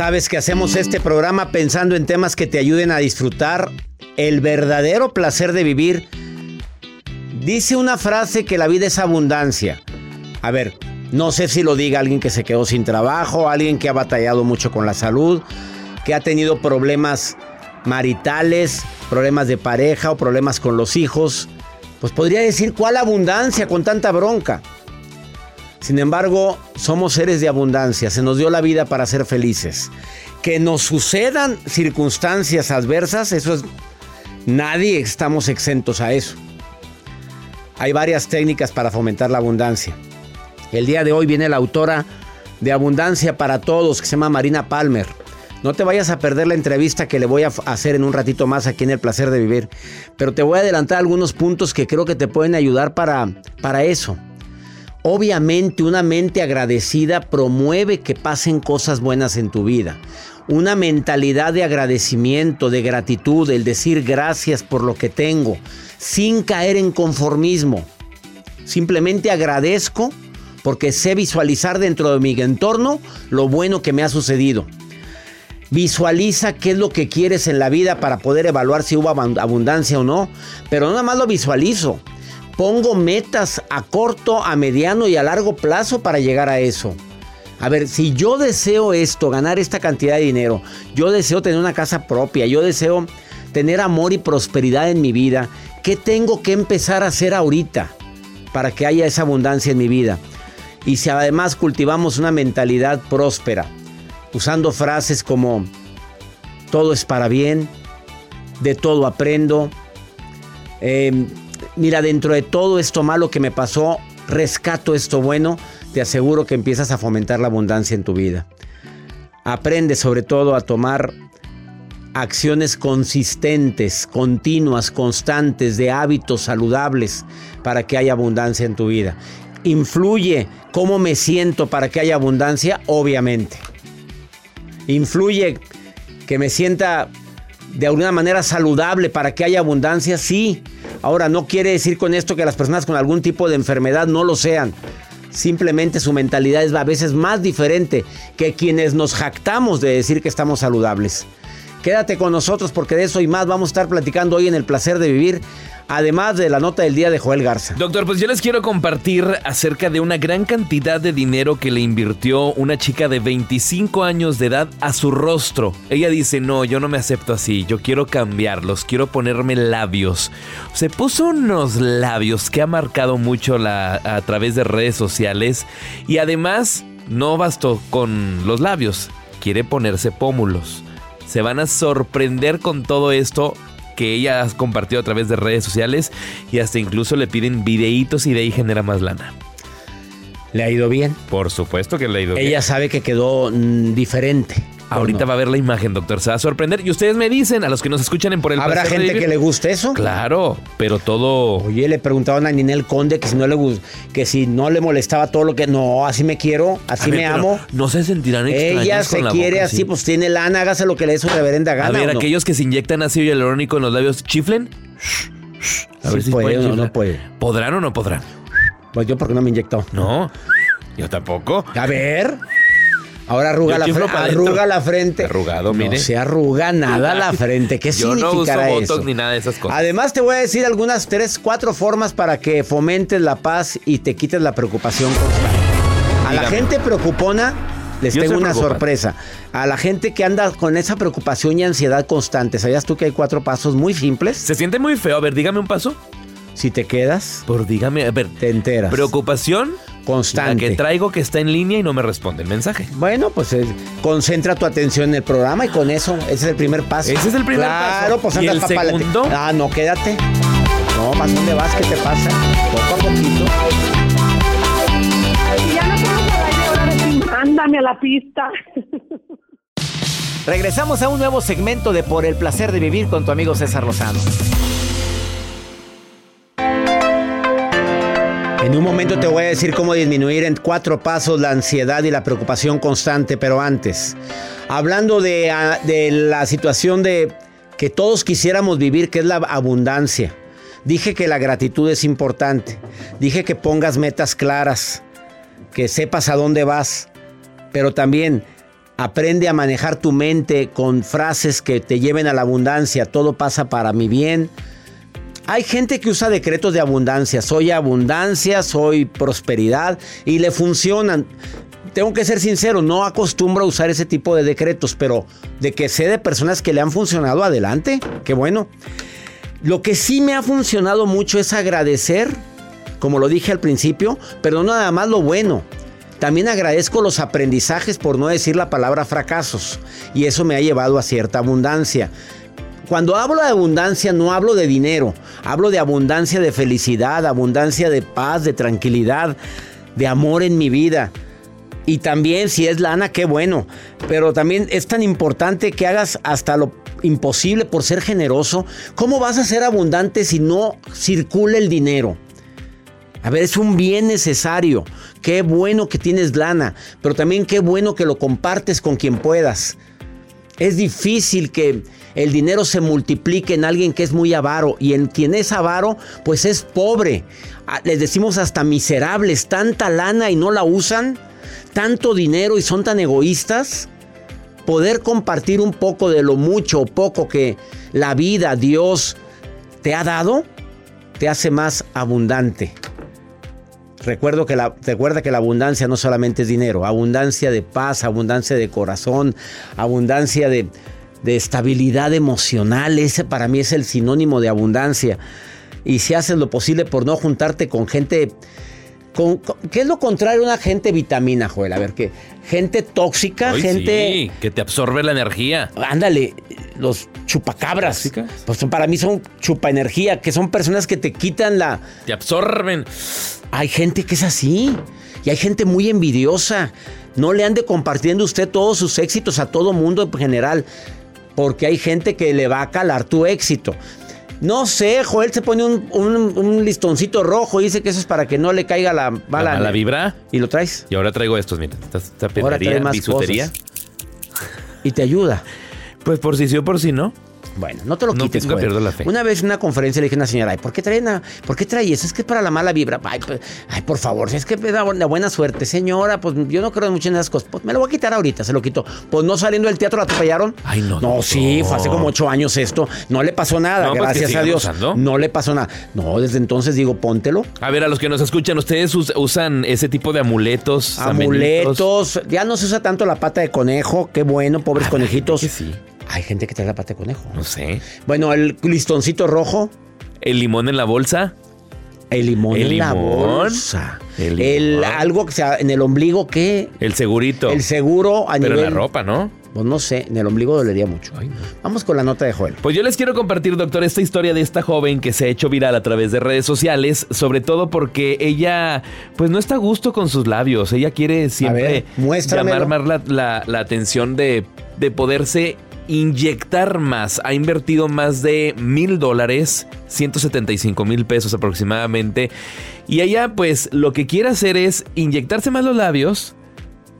Sabes que hacemos este programa pensando en temas que te ayuden a disfrutar el verdadero placer de vivir. Dice una frase que la vida es abundancia. A ver, no sé si lo diga alguien que se quedó sin trabajo, alguien que ha batallado mucho con la salud, que ha tenido problemas maritales, problemas de pareja o problemas con los hijos. Pues podría decir, ¿cuál abundancia con tanta bronca? Sin embargo, somos seres de abundancia, se nos dio la vida para ser felices. Que nos sucedan circunstancias adversas, eso es... Nadie estamos exentos a eso. Hay varias técnicas para fomentar la abundancia. El día de hoy viene la autora de Abundancia para Todos, que se llama Marina Palmer. No te vayas a perder la entrevista que le voy a hacer en un ratito más aquí en El Placer de Vivir. Pero te voy a adelantar algunos puntos que creo que te pueden ayudar para, para eso. Obviamente una mente agradecida promueve que pasen cosas buenas en tu vida. Una mentalidad de agradecimiento, de gratitud, el decir gracias por lo que tengo, sin caer en conformismo. Simplemente agradezco porque sé visualizar dentro de mi entorno lo bueno que me ha sucedido. Visualiza qué es lo que quieres en la vida para poder evaluar si hubo abundancia o no. Pero nada más lo visualizo pongo metas a corto, a mediano y a largo plazo para llegar a eso. A ver, si yo deseo esto, ganar esta cantidad de dinero, yo deseo tener una casa propia, yo deseo tener amor y prosperidad en mi vida, ¿qué tengo que empezar a hacer ahorita para que haya esa abundancia en mi vida? Y si además cultivamos una mentalidad próspera, usando frases como todo es para bien, de todo aprendo, eh, mira, dentro de todo esto malo que me pasó, rescato esto bueno, te aseguro que empiezas a fomentar la abundancia en tu vida. Aprende sobre todo a tomar acciones consistentes, continuas, constantes, de hábitos saludables para que haya abundancia en tu vida. ¿Influye cómo me siento para que haya abundancia? Obviamente. ¿Influye que me sienta de alguna manera saludable para que haya abundancia? Sí. Ahora, no quiere decir con esto que las personas con algún tipo de enfermedad no lo sean. Simplemente su mentalidad es a veces más diferente que quienes nos jactamos de decir que estamos saludables. Quédate con nosotros porque de eso y más vamos a estar platicando hoy en el placer de vivir además de la nota del día de Joel Garza. Doctor, pues yo les quiero compartir acerca de una gran cantidad de dinero que le invirtió una chica de 25 años de edad a su rostro. Ella dice, no, yo no me acepto así, yo quiero cambiarlos, quiero ponerme labios. Se puso unos labios que ha marcado mucho a través de redes sociales y además no bastó con los labios, quiere ponerse pómulos. Se van a sorprender con todo esto que ella ha compartido a través de redes sociales y hasta incluso le piden videitos y de ahí genera más lana. ¿Le ha ido bien? Por supuesto que le ha ido bien. Ella sabe que quedó mm, diferente. Ahorita va a ver la imagen, doctor. Se va a sorprender. Y ustedes me dicen, a los que nos escuchan en Por el ¿Habrá gente que le guste eso? Claro, pero todo. Oye, le preguntaban a Ninel Conde que si no le que si no le molestaba todo lo que. No, así me quiero, así me amo. No se sentirán Ella se quiere así, pues tiene lana, hágase lo que le dé su reverenda gana. A ver, aquellos que se inyectan ácido hialurónico en los labios, ¿chiflen? A ver si puede o no puede. ¿Podrán o no podrán? Pues yo porque no me inyectó. No, yo tampoco. A ver. Ahora arruga, la, arruga la frente. Arrugado, mire. No se arruga nada la frente. ¿Qué Yo no uso botox ni nada de esas cosas. Además, te voy a decir algunas tres, cuatro formas para que fomentes la paz y te quites la preocupación constante. A la gente preocupona les Yo tengo una sorpresa. A la gente que anda con esa preocupación y ansiedad constante, ¿sabías tú que hay cuatro pasos muy simples? Se siente muy feo. A ver, dígame un paso. Si te quedas, Por dígame, a ver. te enteras. Preocupación. Constante. La que traigo que está en línea y no me responde el mensaje. Bueno, pues eh, concentra tu atención en el programa y con eso, ese es el primer paso. Ese es el primer claro, paso. pues ¿Y andas el segundo? Ah, no, quédate. No, ¿más dónde vas? ¿Qué te pasa? Poco a poquito. Y ya no mándame a la pista. Regresamos a un nuevo segmento de Por el placer de vivir con tu amigo César Lozano. En un momento te voy a decir cómo disminuir en cuatro pasos la ansiedad y la preocupación constante, pero antes, hablando de, ah, de la situación de que todos quisiéramos vivir, que es la abundancia. Dije que la gratitud es importante. Dije que pongas metas claras, que sepas a dónde vas, pero también aprende a manejar tu mente con frases que te lleven a la abundancia. Todo pasa para mi bien. Hay gente que usa decretos de abundancia. Soy abundancia, soy prosperidad y le funcionan. Tengo que ser sincero, no acostumbro a usar ese tipo de decretos, pero de que sé de personas que le han funcionado, adelante. Qué bueno. Lo que sí me ha funcionado mucho es agradecer, como lo dije al principio, pero no nada más lo bueno. También agradezco los aprendizajes, por no decir la palabra fracasos, y eso me ha llevado a cierta abundancia. Cuando hablo de abundancia no hablo de dinero, hablo de abundancia de felicidad, abundancia de paz, de tranquilidad, de amor en mi vida. Y también si es lana, qué bueno. Pero también es tan importante que hagas hasta lo imposible por ser generoso. ¿Cómo vas a ser abundante si no circula el dinero? A ver, es un bien necesario. Qué bueno que tienes lana, pero también qué bueno que lo compartes con quien puedas. Es difícil que el dinero se multiplique en alguien que es muy avaro y en quien es avaro, pues es pobre. Ah, Les decimos hasta miserables, tanta lana y no la usan, tanto dinero y son tan egoístas. Poder compartir un poco de lo mucho o poco que la vida, Dios te ha dado, te hace más abundante. Recuerdo que la, recuerda que la abundancia no solamente es dinero, abundancia de paz, abundancia de corazón, abundancia de, de estabilidad emocional. Ese para mí es el sinónimo de abundancia. Y si haces lo posible por no juntarte con gente... Con, con- ¿Qué es lo contrario a una gente vitamina, Joel? A ver, que gente tóxica, Ay, gente... sí, que te absorbe la energía. Ándale, los chupacabras. ¿Tóxicas? Pues son- para mí son chupaenergía, que son personas que te quitan la, Te absorben. hay gente que es así. Y hay gente muy envidiosa. No le ande compartiendo usted todos sus éxitos a todo mundo en general. Porque hay gente que le va a calar tu éxito. No sé, Joel se pone un, un- un listoncito rojo y dice que eso es para que no le caiga la La bala. mala vibra. Y lo traes. Y ahora traigo estos, mira. Esta, esta Ahora trae más bisutería. cosas. Y te ayuda. Pues por si sí o por si no. Bueno, no te lo No, quites, nunca pierdo la fe. Una vez en una conferencia le dije a una señora, ay, ¿por qué trae, una- ¿por qué trae eso? Es que es para la mala vibra. Ay, pues, ay, por favor, es que me da la buena suerte. Señora, pues yo no creo mucho en esas cosas. Pues me lo voy a quitar ahorita, se lo quito. Pues no saliendo del teatro la atropellaron. Ay, no, No, sí, fue hace como ocho años esto. No le pasó nada, pues gracias a Dios. usando. No le pasó nada. No, desde entonces digo, póntelo. A ver, a los que nos escuchan, ¿ustedes us- usan ese tipo de amuletos? amenitos? Amuletos. Ya no se usa tanto la pata de conejo. Qué bueno, pobres Ah, conejitos. que sí. Hay gente que trae la pata de conejo. No sé. Bueno, el listoncito rojo. ¿El limón en la bolsa? El limón El en la bolsa. El El, limón. algo que sea en el ombligo que El segurito. el seguro a Pero nivel en la ropa, ¿no? Pues no sé, en el ombligo dolería mucho. Ay, no. Vamos con la nota de Joel. Pues yo les quiero compartir, doctor, esta historia de esta joven que se ha hecho viral a través de redes sociales, sobre todo porque ella, pues no está a gusto con sus labios. Ella quiere siempre ver, llamar más la, la- la atención de, de poderse inyectar más. Ha invertido más de mil dólares, 175 mil pesos aproximadamente. Y ella, pues, lo que quiere hacer es inyectarse más los labios,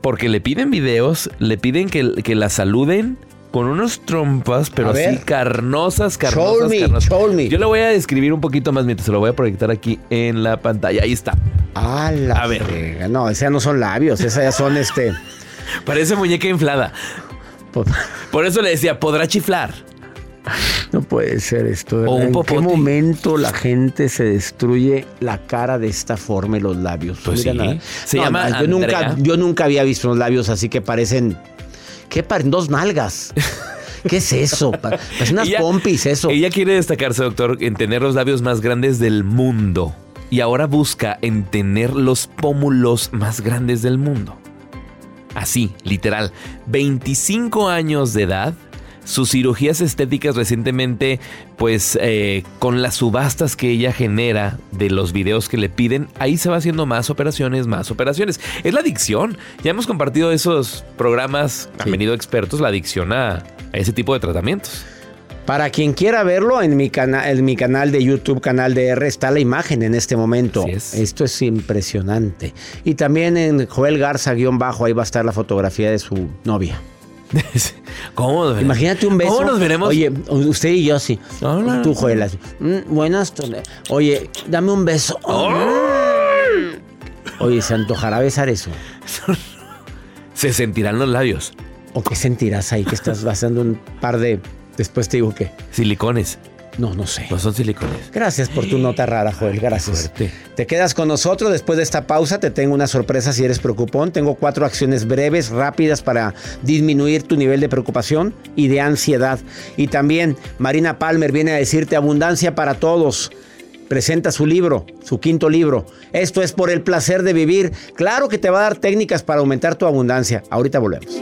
porque le piden videos, le piden que, que la saluden con unos trompas, pero A así ver. carnosas, carnosas, Show me, carnosas. show me. Yo le voy a describir un poquito más mientras se lo voy a proyectar aquí en la pantalla. Ahí está. Ah, la A ver. frega. No, esas no son labios, esas ya son este. Parece muñeca inflada. Por eso le decía, podrá chiflar. No puede ser esto. O ¿En qué momento la gente se destruye la cara de esta forma y los labios? Pues sí. Se llama yo nunca, yo nunca había visto unos labios así que parecen. ¿Qué parecen? Dos nalgas. ¿Qué es eso? Parecen unas Ella- pompis, eso. Ella quiere destacarse, doctor, en tener los labios más grandes del mundo. Y ahora busca en tener los pómulos más grandes del mundo. Así, literal. 25 años de edad. Sus cirugías estéticas recientemente, pues eh, con las subastas que ella genera de los videos que le piden, ahí se va haciendo más operaciones, más operaciones. Es la adicción. Ya hemos compartido esos programas, han venido expertos, la adicción a, a ese tipo de tratamientos. Para quien quiera verlo, en mi, cana- en mi canal de YouTube, canal de R, está la imagen en este momento. Es. Esto es impresionante. Y también en Joel Garza, guion bajo, ahí va a estar la fotografía de su novia. ¿Cómo? nos? Imagínate un beso. ¿Cómo nos veremos? Oye, usted y yo sí. No. Tú, Joel, así. Mm, buenas. Oye, dame un beso. Oye, ¿se antojará besar eso? Se sentirán los labios. ¿O qué sentirás ahí que estás basando un par de... Después te digo qué. Silicones. No, no sé. No son silicones. Gracias por tu nota rara, Joel. Gracias. Te quedas con nosotros. Después de esta pausa, te tengo una sorpresa si eres preocupón. Tengo cuatro acciones breves, rápidas para disminuir tu nivel de preocupación y de ansiedad. Y también Marina Palmer viene a decirte abundancia para todos. Presenta su libro, su quinto libro. Esto es por el placer de vivir. Claro que te va a dar técnicas para aumentar tu abundancia. Ahorita volvemos.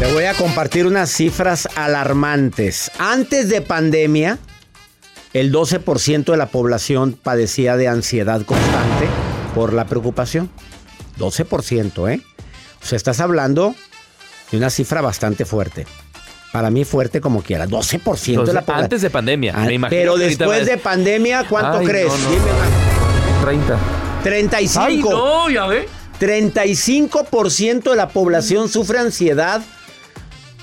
Te voy a compartir unas cifras alarmantes. Antes de pandemia, el 12% de la población padecía de ansiedad constante por la preocupación. 12%, ¿eh? O sea, estás hablando de una cifra bastante fuerte. Para mí fuerte como quiera. 12% de la población. antes de pandemia. Ah, me imagino Pero después de pandemia, ¿cuánto Ay, crees? no, no. Dime más. 30. 35. Ay, no, ya ve. 35% de la población sufre ansiedad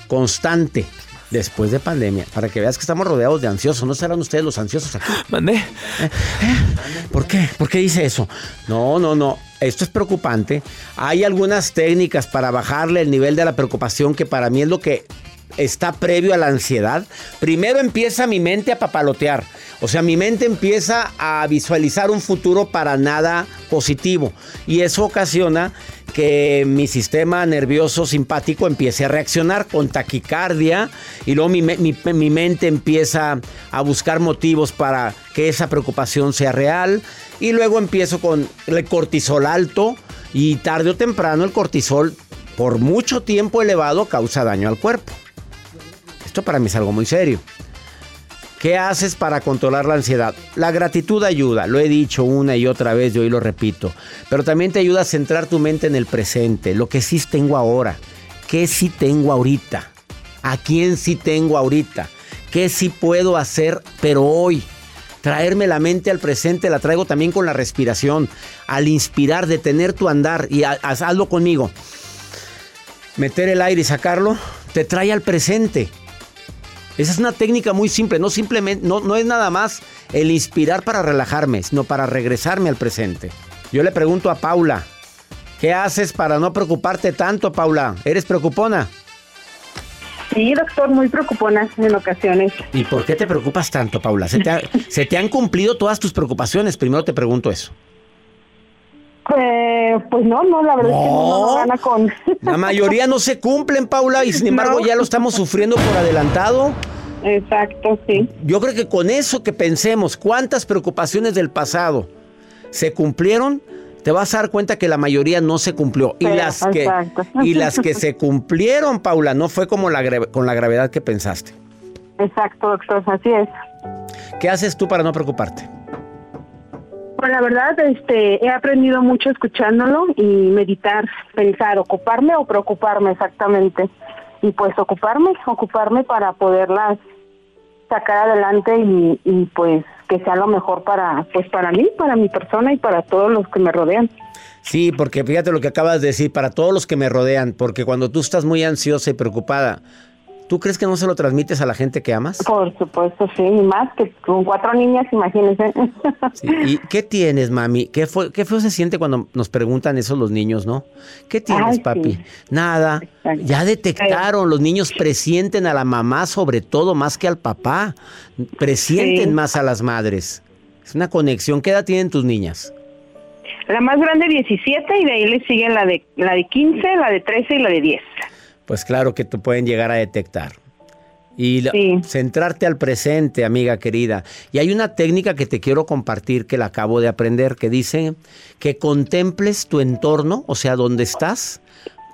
constante después de pandemia. Para que veas que estamos rodeados de ansiosos. ¿No serán ustedes los ansiosos aquí? Mandé. ¿Por qué? ¿Por qué dice eso? No, no, no. Esto es preocupante. Hay algunas técnicas para bajarle el nivel de la preocupación que para mí es lo que está previo a la ansiedad. Primero empieza mi mente a papalotear. O sea, mi mente empieza a visualizar un futuro para nada positivo. Y eso ocasiona que mi sistema nervioso simpático empiece a reaccionar con taquicardia y luego mi, mi- mi mente empieza a buscar motivos para que esa preocupación sea real y luego empiezo con el cortisol alto y tarde o temprano el cortisol por mucho tiempo elevado causa daño al cuerpo. Esto para mí es algo muy serio. ¿Qué haces para controlar la ansiedad? La gratitud ayuda, lo he dicho una y otra vez y hoy lo repito, pero también te ayuda a centrar tu mente en el presente, lo que sí tengo ahora, qué sí tengo ahorita, a quién sí tengo ahorita, qué sí puedo hacer, pero hoy. Traerme la mente al presente la traigo también con la respiración, al inspirar, detener tu andar y ha- haz- hazlo conmigo. Meter el aire y sacarlo te trae al presente. Esa es una técnica muy simple, no simplemente, no, no es nada más el inspirar para relajarme, sino para regresarme al presente. Yo le pregunto a Paula, ¿qué haces para no preocuparte tanto, Paula? ¿Eres preocupona? Sí, doctor, muy preocupona en ocasiones. ¿Y por qué te preocupas tanto, Paula? ¿Se te, ha- se te han cumplido todas tus preocupaciones? Primero te pregunto eso. Eh, pues no, no, la verdad es que no, no, gana con... La mayoría no se cumplen, Paula, y sin embargo No. ya lo estamos sufriendo por adelantado. Exacto, sí. Yo creo que con eso que pensemos, cuántas preocupaciones del pasado se cumplieron, te vas a dar cuenta que la mayoría no se cumplió. Y, las, que, y las que se cumplieron, Paula, no fue como la, con la gravedad que pensaste. Exacto, doctor, así es. ¿Qué haces tú para no preocuparte? Pues la verdad, este, he aprendido mucho escuchándolo y meditar, pensar, ocuparme o preocuparme exactamente. Y pues ocuparme, ocuparme para poderlas sacar adelante y, pues que sea lo mejor para, pues para mí, para mi persona y para todos los que me rodean. Sí, porque fíjate lo que acabas de decir, para todos los que me rodean, porque cuando tú estás muy ansiosa y preocupada, ¿tú crees que no se lo transmites a la gente que amas? Por supuesto, sí, y más que con cuatro niñas, imagínense. Sí. ¿Y qué tienes, mami? ¿Qué, fue, ¿Qué feo se siente cuando nos preguntan eso los niños, no? ¿Qué tienes, Ay, sí. papi? Nada. Exacto. Ya detectaron, los niños presienten a la mamá sobre todo más que al papá. Presienten más a las madres. Es una conexión. ¿Qué edad tienen tus niñas? La más grande 17 y de ahí le siguen la de la de 15, la de 13 y la de 10. Pues claro que te pueden llegar a detectar. Y Sí. centrarte al presente, amiga querida. Y hay una técnica que te quiero compartir que la acabo de aprender, que dice que contemples tu entorno, o sea, donde estás,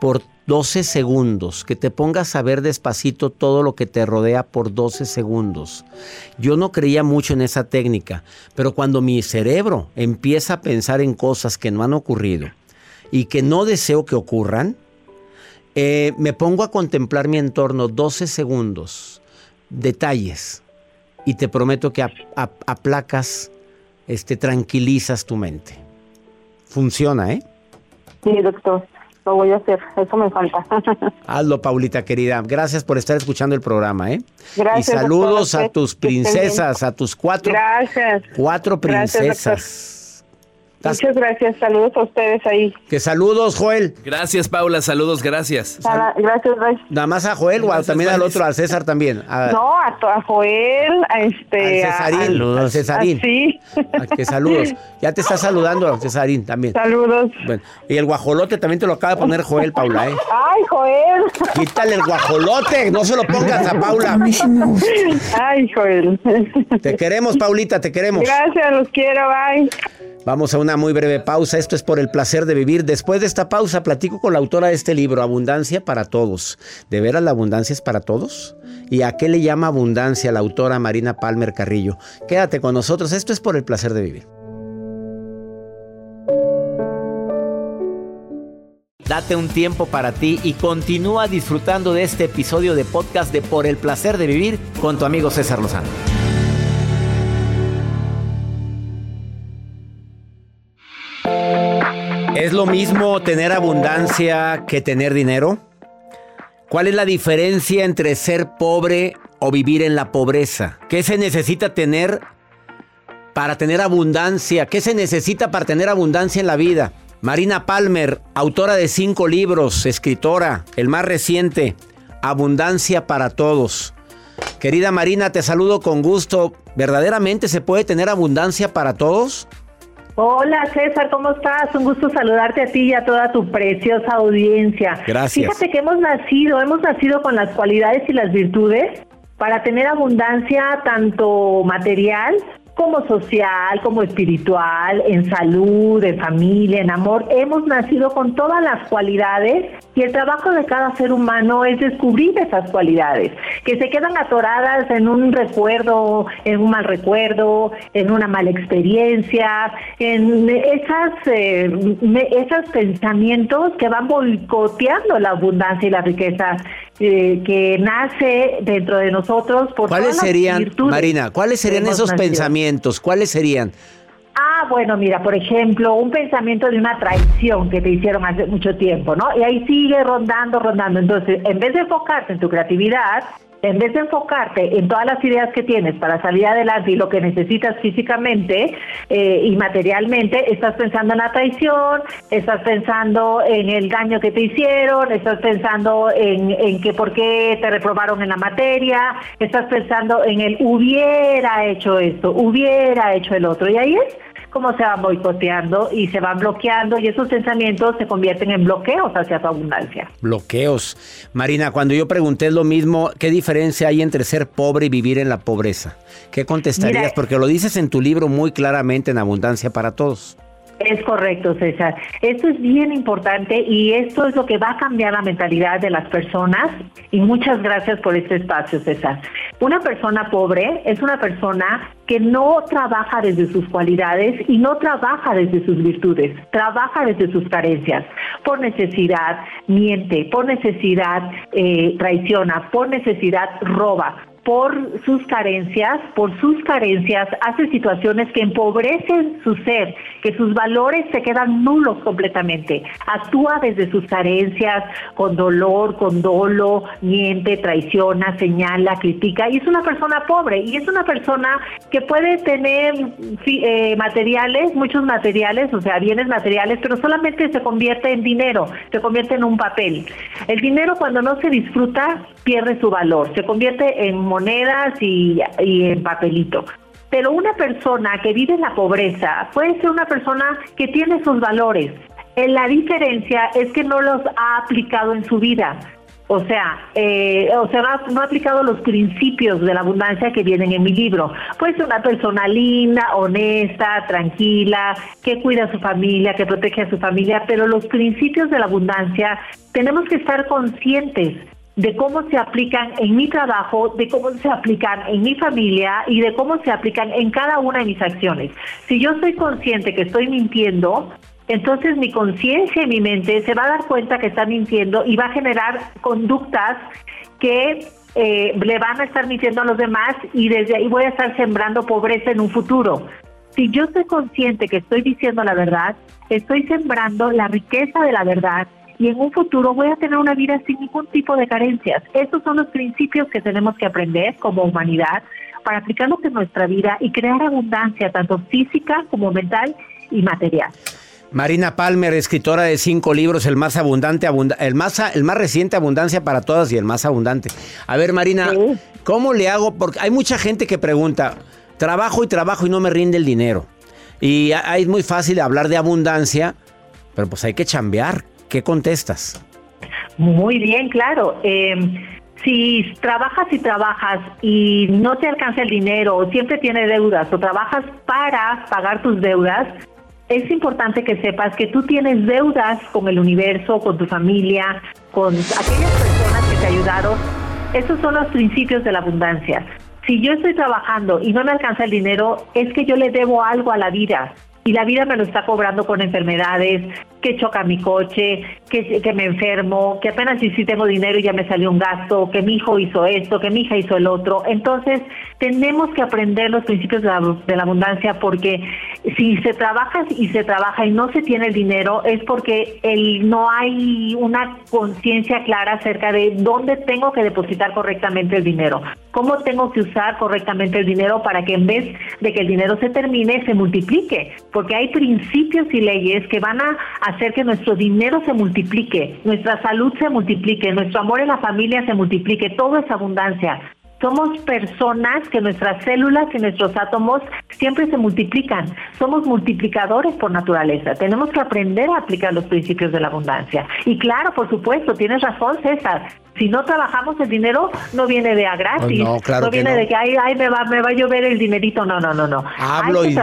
por 12 segundos, que te pongas a ver despacito todo lo que te rodea por 12 segundos. Yo no creía mucho en esa técnica, pero cuando mi cerebro empieza a pensar en cosas que no han ocurrido y que no deseo que ocurran, eh, me pongo a contemplar mi entorno 12 segundos, detalles, y te prometo que ap- ap- aplacas, este, tranquilizas tu mente. Funciona, ¿eh? Sí, doctor, lo voy a hacer, eso me falta. Hazlo, Paulita querida. Gracias por estar escuchando el programa, ¿eh? Gracias, y saludos a tus princesas, a tus cuatro, Gracias. cuatro Gracias, princesas. Estás- Muchas gracias, saludos a ustedes ahí. Que saludos, Joel. Gracias, Paula. Saludos, gracias. Gracias. Nada más a Joel o a- Gracias, también al otro, al César también. A- No, a, Joel, a al este... a- Cesarín, a- al Cesarín. a- sí. Ah, que saludos. Ya te está saludando, Cesarín, también. Saludos. Bueno, y el guajolote también te lo acaba de poner Joel, Paula, ¿eh? Ay, Joel. Quítale el guajolote, no se lo pongas a Paula. Ay, Joel. Te queremos, Paulita, te queremos. Gracias, los quiero, bye. Vamos a muy breve pausa. Esto es por el placer de vivir. Después de esta pausa, platico con la autora de este libro, Abundancia para Todos. ¿De veras la abundancia es para todos? ¿Y a qué le llama abundancia la autora Marina Palmer Carrillo? Quédate con nosotros. Esto es por el placer de vivir. Date un tiempo para ti y continúa disfrutando de este episodio de podcast de Por el placer de vivir con tu amigo César Lozano. ¿Es lo mismo tener abundancia que tener dinero? ¿Cuál es la diferencia entre ser pobre o vivir en la pobreza? ¿Qué se necesita tener para tener abundancia? ¿Qué se necesita para tener abundancia en la vida? Marina Palmer, autora de cinco libros, escritora, el más reciente, Abundancia para Todos. Querida Marina, te saludo con gusto. ¿Verdaderamente se puede tener abundancia para todos? Hola César, ¿cómo estás? Un gusto saludarte a ti y a toda tu preciosa audiencia. Gracias. Fíjate que hemos nacido, hemos nacido con las cualidades y las virtudes para tener abundancia tanto material como social, como espiritual, en salud, en familia, en amor. Hemos nacido con todas las cualidades y el trabajo de cada ser humano es descubrir esas cualidades, que se quedan atoradas en un recuerdo, en un mal recuerdo, en una mala experiencia, en esas, eh, esos pensamientos que van boicoteando la abundancia y la riqueza eh, que nace dentro de nosotros por ¿Cuáles todas las serían, virtudes Marina, cuáles serían esos nacido. pensamientos? ¿Cuáles serían? Ah, bueno, mira, por ejemplo, un pensamiento de una traición que te hicieron hace mucho tiempo, ¿no? Y ahí sigue rondando, rondando. Entonces, en vez de enfocarte en tu creatividad, en vez de enfocarte en todas las ideas que tienes para salir adelante y lo que necesitas físicamente eh, y materialmente, estás pensando en la traición, estás pensando en el daño que te hicieron, estás pensando en, en que por qué te reprobaron en la materia, estás pensando en el hubiera hecho esto, hubiera hecho el otro. Y ahí es como se van boicoteando y se van bloqueando y esos pensamientos se convierten en bloqueos hacia tu abundancia. Bloqueos. Marina, cuando yo pregunté lo mismo, ¿qué diferencia hay entre ser pobre y vivir en la pobreza? ¿Qué contestarías? Mira, Porque lo dices en tu libro muy claramente en Abundancia para Todos. Es correcto, César. Esto es bien importante y esto es lo que va a cambiar la mentalidad de las personas. Y muchas gracias por este espacio, César. Una persona pobre es una persona que no trabaja desde sus cualidades y no trabaja desde sus virtudes, trabaja desde sus carencias. Por necesidad miente, por necesidad eh, traiciona, por necesidad roba por sus carencias, por sus carencias, hace situaciones que empobrecen su ser, que sus valores se quedan nulos completamente. Actúa desde sus carencias, con dolor, con dolo, miente, traiciona, señala, critica, y es una persona pobre, y es una persona que puede tener eh, materiales, muchos materiales, o sea, bienes materiales, pero solamente se convierte en dinero, se convierte en un papel. El dinero cuando no se disfruta pierde su valor, se convierte en monedas y, en papelito. Pero una persona que vive en la pobreza puede ser una persona que tiene sus valores. Eh, la diferencia es que no los ha aplicado en su vida. O sea, eh, o sea, no ha, aplicado los principios de la abundancia que vienen en mi libro. Puede ser una persona linda, honesta, tranquila, que cuida a su familia, que protege a su familia, pero los principios de la abundancia tenemos que estar conscientes de cómo se aplican en mi trabajo, de cómo se aplican en mi familia y de cómo se aplican en cada una de mis acciones. Si yo soy consciente que estoy mintiendo, entonces mi conciencia y mi mente se va a dar cuenta que está mintiendo y va a generar conductas que eh, le van a estar mintiendo a los demás y desde ahí voy a estar sembrando pobreza en un futuro. Si yo soy consciente que estoy diciendo la verdad, estoy sembrando la riqueza de la verdad y en un futuro voy a tener una vida sin ningún tipo de carencias. Estos son los principios que tenemos que aprender como humanidad para aplicarlos en nuestra vida y crear abundancia, tanto física como mental y material. Marina Palmer, escritora de cinco libros, el más abundante, el, más, el más reciente Abundancia para Todas y el más abundante. A ver, Marina, ¿cómo le hago? Porque hay mucha gente que pregunta, trabajo y trabajo y no me rinde el dinero. Y es muy fácil hablar de abundancia, pero pues hay que chambear. ¿Qué contestas? Muy bien, claro. Em, si trabajas y trabajas y no te alcanza el dinero, o siempre tienes deudas, o trabajas para pagar tus deudas, es importante que sepas que tú tienes deudas con el universo, con tu familia, con aquellas personas que te ayudaron. Esos son los principios de la abundancia. Si yo estoy trabajando y no me alcanza el dinero, es que yo le debo algo a la vida y la vida me lo está cobrando con enfermedades, que choca mi coche, que, me enfermo, que apenas si sí tengo dinero y ya me salió un gasto, que mi hijo hizo esto, que mi hija hizo el otro. Entonces, tenemos que aprender los principios de la, de la abundancia porque si se trabaja y se trabaja y no se tiene el dinero es porque el, no hay una conciencia clara acerca de dónde tengo que depositar correctamente el dinero, cómo tengo que usar correctamente el dinero para que en vez de que el dinero se termine, se multiplique, porque hay principios y leyes que van a hacer que nuestro dinero se multiplique, nuestra salud se multiplique, nuestro amor en la familia se multiplique, todo es abundancia. Somos personas que nuestras células y nuestros átomos siempre se multiplican. Somos multiplicadores por naturaleza. Tenemos que aprender a aplicar los principios de la abundancia. Y claro, por supuesto, tienes razón, César si no trabajamos el dinero no viene de a gratis. No, claro viene de que ay, ay, me va, me va a llover el dinerito. No, no, no, no. Hablo y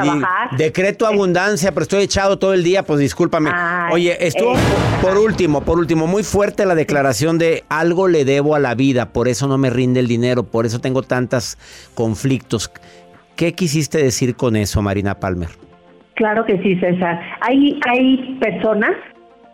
decreto abundancia, pero estoy echado todo el día, pues discúlpame. Oye, estuvo por último, por último, muy fuerte la declaración de algo le debo a la vida, por eso no me rinde el dinero, por eso tengo tantos conflictos. ¿Qué quisiste decir con eso, Marina Palmer? Claro que sí, César. Hay, hay personas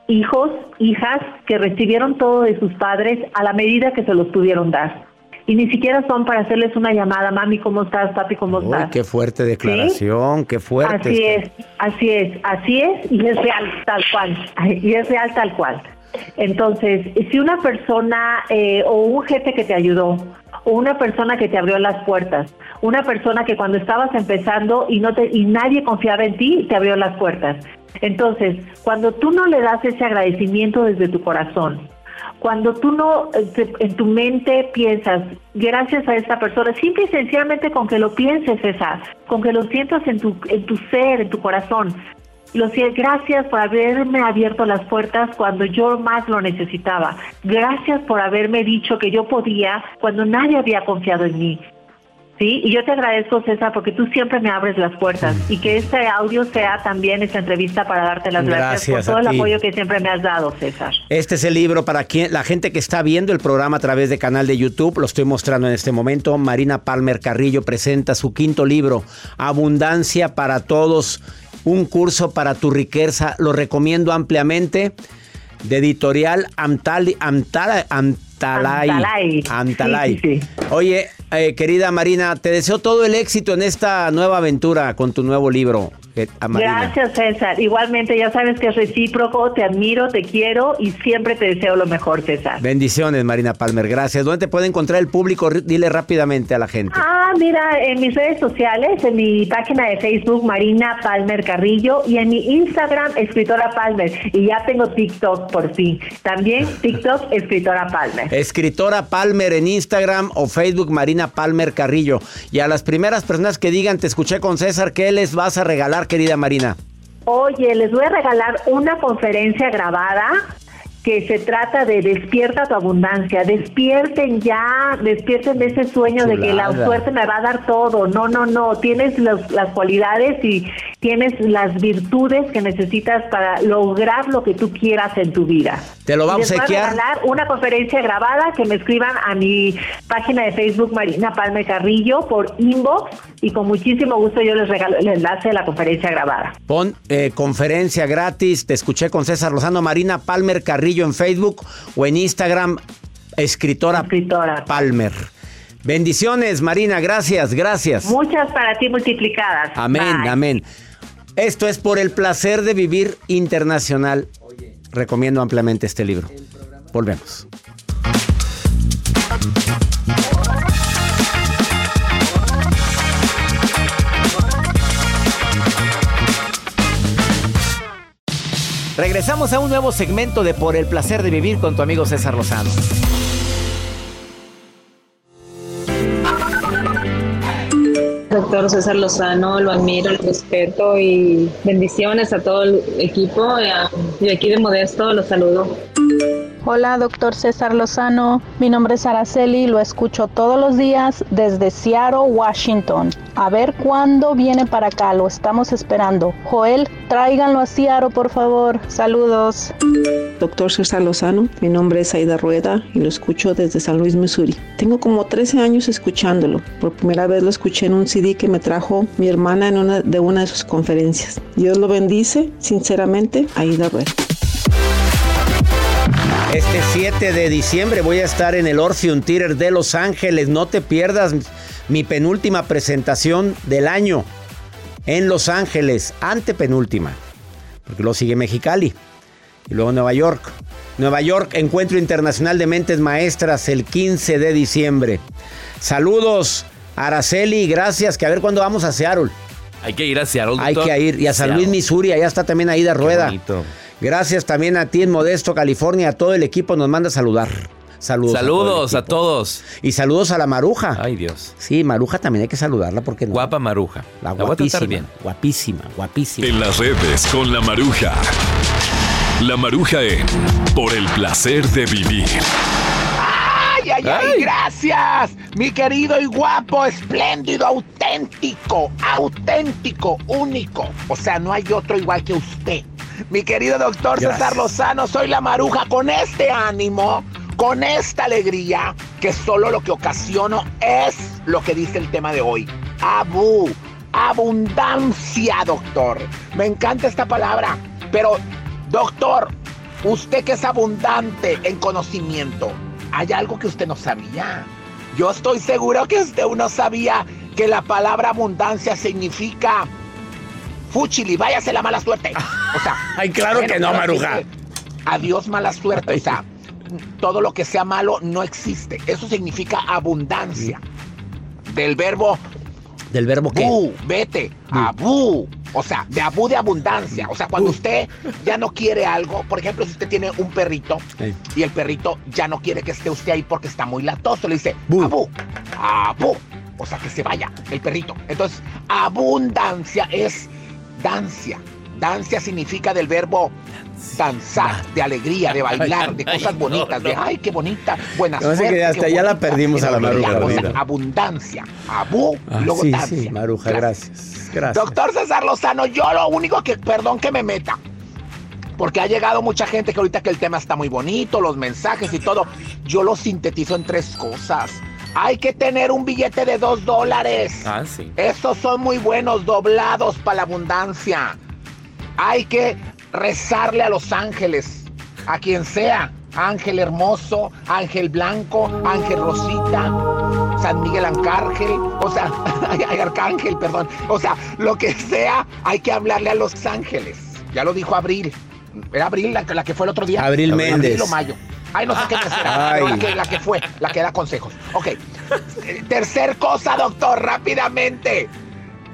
hijos, hijas que recibieron todo de sus padres a la medida que se los pudieron dar. Y ni siquiera son para hacerles una llamada, mami, ¿cómo estás? Papi, ¿cómo estás? Qué fuerte declaración, qué fuerte. Así es, así es, así es, y es real tal cual, y es real tal cual. Entonces, si una persona eh, o un jefe que te ayudó, una persona que te abrió las puertas, una persona que cuando estabas empezando y no y nadie confiaba en ti, te abrió las puertas. Entonces, cuando tú no le das ese agradecimiento desde tu corazón, cuando tú no eh, en tu mente piensas, gracias a esta persona, simple y sencillamente con que lo pienses, esa, con que lo sientas en tu, en tu ser, en tu corazón, lo gracias por haberme abierto las puertas cuando yo más lo necesitaba. Gracias por haberme dicho que yo podía cuando nadie había confiado en mí. Sí, y yo te agradezco, César, porque tú siempre me abres las puertas y que este audio sea también esta entrevista para darte las gracias, Gracias por todo el ti. apoyo que siempre me has dado, César. Este es el libro para quien, la gente que está viendo el programa a través de canal de YouTube. Lo estoy mostrando en este momento. Marina Palmer Carrillo presenta su quinto libro, Abundancia para Todos. Un curso para tu riqueza. Lo recomiendo ampliamente. De editorial Amtali, Amtala- Amtalay. Amtalay. Amtalay. Sí, sí, Oye, eh, querida Marina, te deseo todo el éxito en esta nueva aventura con tu nuevo libro. eh. Gracias, César. Igualmente, ya sabes que es recíproco, te admiro, te quiero y siempre te deseo lo mejor, César. Bendiciones, Marina Palmer. Gracias. ¿Dónde te puede encontrar el público? Dile rápidamente a la gente. Ah, mira, en mis redes sociales, en mi página de Facebook, Marina Palmer Carrillo, y en mi Instagram, Escritora Palmer. Y ya tengo TikTok por fin. También TikTok, Escritora Palmer. Escritora Palmer en Instagram o Facebook Marina Palmer Carrillo. Y a las primeras personas que digan, te escuché con César, ¿qué les vas a regalar, querida Marina? Oye, les voy a regalar una conferencia grabada que se trata de despierta tu abundancia, despierten ya, despierten de ese sueño de que la suerte me va a dar todo, no, no, no, tienes los- las cualidades y tienes las virtudes que necesitas para lograr lo que tú quieras en tu vida. Te lo va a obsequiar. regalar una conferencia grabada que me escriban a mi página de Facebook Marina Palme Carrillo por inbox y con muchísimo gusto yo les regalo el enlace de la conferencia grabada. Pon eh, conferencia gratis. Te escuché con César Lozano, Marina Palmer Carrillo en Facebook o en Instagram, escritora, Escritora. Palmer. Bendiciones, Marina. Gracias, gracias. Muchas para ti multiplicadas. Amén, Bye. amén. Esto es por el placer de vivir internacional. Recomiendo ampliamente este libro. Volvemos. Regresamos a un nuevo segmento de Por el placer de vivir con tu amigo César Lozano. Doctor César Lozano, lo admiro, lo respeto y bendiciones a todo el equipo. Y aquí de Modesto los saludo. Hola, doctor César Lozano. Mi nombre es Araceli, lo escucho todos los días desde Seattle, Washington. A ver cuándo viene para acá, lo estamos esperando. Joel, tráiganlo a Seattle, por favor. Saludos. Doctor César Lozano, mi nombre es Aida Rueda y lo escucho desde San Luis, Missouri. Tengo como 13 años escuchándolo. Por primera vez lo escuché en un CD que me trajo mi hermana en una de una de sus conferencias. Dios lo bendice, sinceramente, Aida Rueda. Este 7 de diciembre voy a estar en el Orpheum Theater de Los Ángeles. No te pierdas mi penúltima presentación del año en Los Ángeles, antepenúltima, porque luego sigue Mexicali y luego Nueva York. Nueva York, Encuentro Internacional de Mentes Maestras el 15 de diciembre. Saludos, Araceli, gracias, que a ver cuándo vamos a Seattle. Hay que ir a Seattle, Hay que ir. Y a San Seattle. Luis, Missouri, allá está también Aida Rueda. Gracias también a ti en Modesto, California. A todo el equipo nos manda a saludar. Saludos. Saludos a, todos. Y saludos a la Maruja. Ay, Dios. Sí, Maruja también hay que saludarla porque no. Guapa Maruja. La voy a guapísima. bien. Guapísima, guapísima. En las redes con la Maruja. La Maruja en Por el placer de vivir. ¡Ay, ay, ay! ¡Gracias! Mi querido y guapo, espléndido, auténtico, auténtico, único. O sea, no hay otro igual que usted. Mi querido doctor Gracias. César Lozano, soy la maruja con este ánimo, con esta alegría, que solo lo que ocasiono es lo que dice el tema de hoy. Abu, abundancia, doctor. Me encanta esta palabra, pero, doctor, usted que es abundante en conocimiento, hay algo que usted no sabía. Yo estoy seguro que usted no sabía que la palabra abundancia significa fuchili, váyase la mala suerte. O sea, Ay, claro que no, Maruja. dice, Adiós mala suerte. O sea, todo lo que sea malo no existe. Eso significa abundancia. Del verbo ¿Del verbo qué? bu, vete, abu. O sea, de abu de abundancia. O sea, cuando usted ya no quiere algo, por ejemplo, si usted tiene un perrito y el perrito ya no quiere que esté usted ahí porque está muy latoso, le dice, Bu. abu, abu. O sea, que se vaya el perrito. Entonces, abundancia es dancia, Dancia significa del verbo danzar, de alegría, de bailar, de cosas bonitas, de ay, qué bonita, buena No sé suerte. que hasta qué ya la perdimos a la Maruja, o sea, mira. abundancia, abú, Ah, luego sí, dancia. sí, Maruja, gracias. Gracias. Doctor César Lozano, yo lo único que, perdón que me meta, porque ha llegado mucha gente que ahorita que el tema está muy bonito, los mensajes y todo, yo lo sintetizo en tres cosas. Hay que tener un billete de dos dólares. Ah, sí. Estos son muy buenos, doblados para la abundancia. Hay que rezarle a los ángeles, a quien sea. Ángel hermoso, ángel blanco, ángel rosita, San Miguel Arcángel, o sea, arcángel, perdón. O sea, lo que sea, hay que hablarle a los ángeles. Ya lo dijo Abril. Era Abril la, que- la que fue el otro día. Abril Méndez. Abril o Mayo. Ay, no sé qué mes era, Ay. la que, la que fue, la que da consejos. Ok. Tercer cosa, doctor, rápidamente.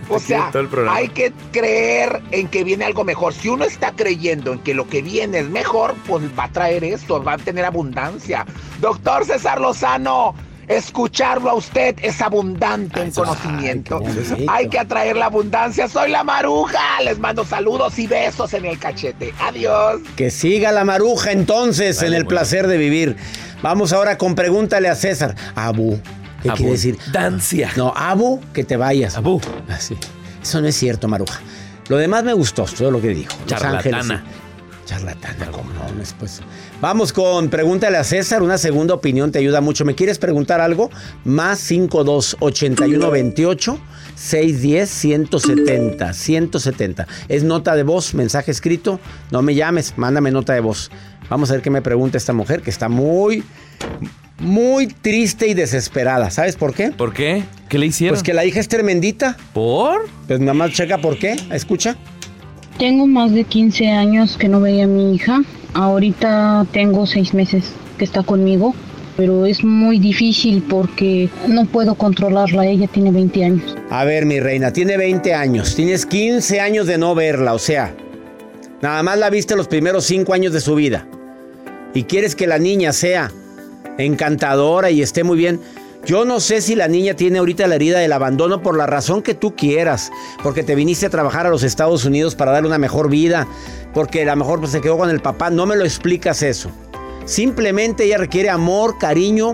O Aquí sea, hay que creer en que viene algo mejor. Si uno está creyendo en que lo que viene es mejor, pues va a traer esto, va a tener abundancia. Doctor César Lozano, escucharlo a usted es abundante en conocimiento. hay que atraer la abundancia. Soy la maruja. Les mando saludos y besos en el cachete. Adiós. Que siga la maruja entonces en el placer de vivir. Vamos ahora con pregúntale a César. Abu. ¿Qué quiere decir? Dancia. No, Abu, que te vayas. Abu. Así. Eso no es cierto, maruja. Lo demás me gustó, todo lo que dijo. Los Charlatana. Ángeles, sí. Charlatana, ¿cómo no? Después. Vamos con pregúntale a César. Una segunda opinión te ayuda mucho. ¿Me quieres preguntar algo? Más 52 81 28 610 170. 170. Es nota de voz, mensaje escrito. No me llames, mándame nota de voz. Vamos a ver qué me pregunta esta mujer que está muy, muy triste y desesperada. ¿Sabes por qué? ¿Por qué? ¿Qué le hicieron? Pues que la hija es tremendita. ¿Por? Pues nada más checa por qué. Escucha. Tengo más de 15 años que no veía a mi hija. Ahorita tengo seis meses que está conmigo, pero es muy difícil porque no puedo controlarla. Ella tiene 20 años. A ver, mi reina, tiene 20 años. Tienes 15 años de no verla, o sea, nada más la viste los primeros 5 años de su vida. Y quieres que la niña sea encantadora y esté muy bien. Yo no sé si la niña tiene ahorita la herida del abandono por la razón que tú quieras, porque te viniste a trabajar a los Estados Unidos para darle una mejor vida, porque a lo mejor pues, se quedó con el papá. No me lo explicas eso. Simplemente ella requiere amor, cariño,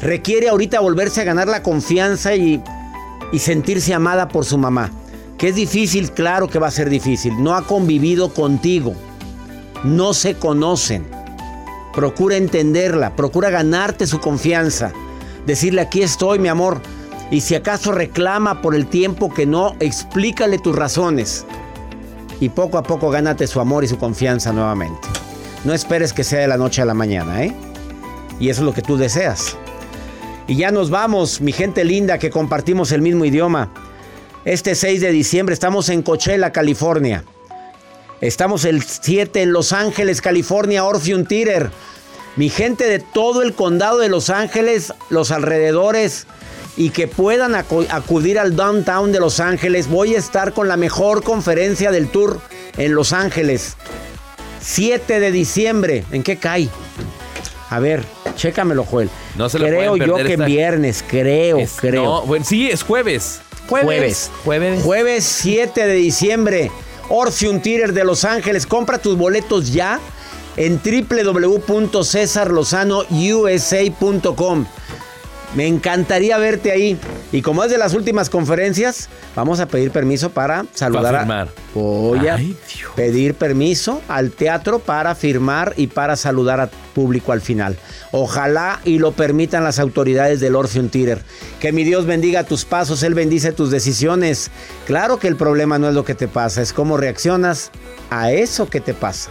requiere ahorita volverse a ganar la confianza y, y sentirse amada por su mamá. Que es difícil, claro que va a ser difícil. No ha convivido contigo. No se conocen. Procura entenderla, procura ganarte su confianza. Decirle aquí estoy, mi amor. Y si acaso reclama por el tiempo que no, explícale tus razones. Y poco a poco gánate su amor y su confianza nuevamente. No esperes que sea de la noche a la mañana, ¿eh? Y eso es lo que tú deseas. Y ya nos vamos, mi gente linda que compartimos el mismo idioma. Este 6 de diciembre estamos en Coachella, California. Estamos el 7 en Los Ángeles, California, Orpheum Theater. Mi gente de todo el condado de Los Ángeles, los alrededores y que puedan acu- acudir al downtown de Los Ángeles. Voy a estar con la mejor conferencia del tour en Los Ángeles. 7 de diciembre. ¿En qué cae? A ver, chécamelo, Joel. No se lo creo yo que esta- viernes, creo, Es- creo. no, bueno, sí, es jueves. Jueves. Jueves. Jueves 7 de diciembre. Orpheum Theater de Los Ángeles. Compra tus boletos ya en www.cesarlozanousa.com. Me encantaría verte ahí. Y como es de las últimas conferencias, vamos a pedir permiso para saludar Para a... firmar. Voy a pedir permiso al teatro para firmar y para saludar al público al final. Ojalá y lo permitan las autoridades del Orpheum Theater. Que mi Dios bendiga tus pasos, Él bendice tus decisiones. Claro que el problema no es lo que te pasa, es cómo reaccionas a eso que te pasa.